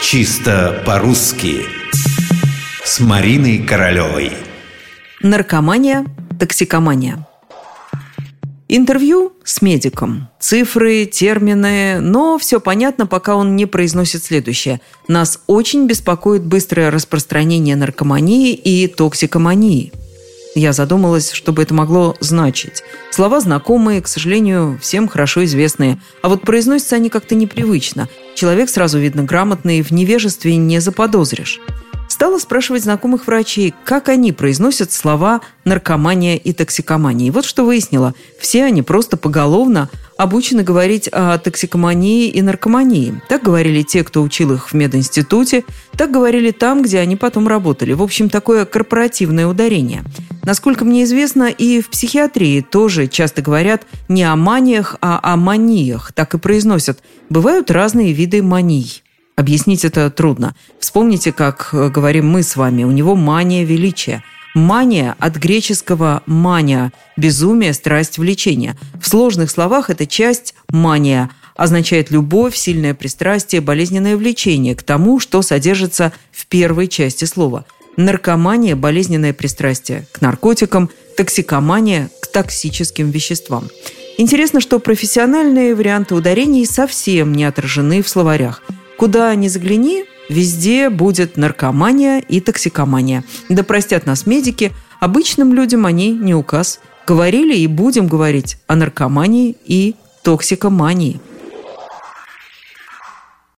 Чисто по-русски С Мариной Королевой Наркомания, токсикомания Интервью с медиком. Цифры, термины, но все понятно, пока он не произносит следующее. Нас очень беспокоит быстрое распространение наркомании и токсикомании. Я задумалась, что бы это могло значить. Слова знакомые, к сожалению, всем хорошо известные. А вот произносятся они как-то непривычно. Человек сразу видно грамотный, в невежестве не заподозришь. Стала спрашивать знакомых врачей, как они произносят слова «наркомания» и «токсикомания». И вот что выяснила. Все они просто поголовно обучены говорить о токсикомании и наркомании. Так говорили те, кто учил их в мединституте, так говорили там, где они потом работали. В общем, такое корпоративное ударение. Насколько мне известно, и в психиатрии тоже часто говорят не о маниях, а о маниях. Так и произносят. Бывают разные виды маний. Объяснить это трудно. Вспомните, как э, говорим мы с вами, у него мания величия. Мания от греческого «мания» – безумие, страсть, влечение. В сложных словах эта часть «мания» означает любовь, сильное пристрастие, болезненное влечение к тому, что содержится в первой части слова. Наркомания – болезненное пристрастие к наркотикам, токсикомания – к токсическим веществам. Интересно, что профессиональные варианты ударений совсем не отражены в словарях – Куда ни загляни, везде будет наркомания и токсикомания. Да простят нас медики, обычным людям они не указ. Говорили и будем говорить о наркомании и токсикомании.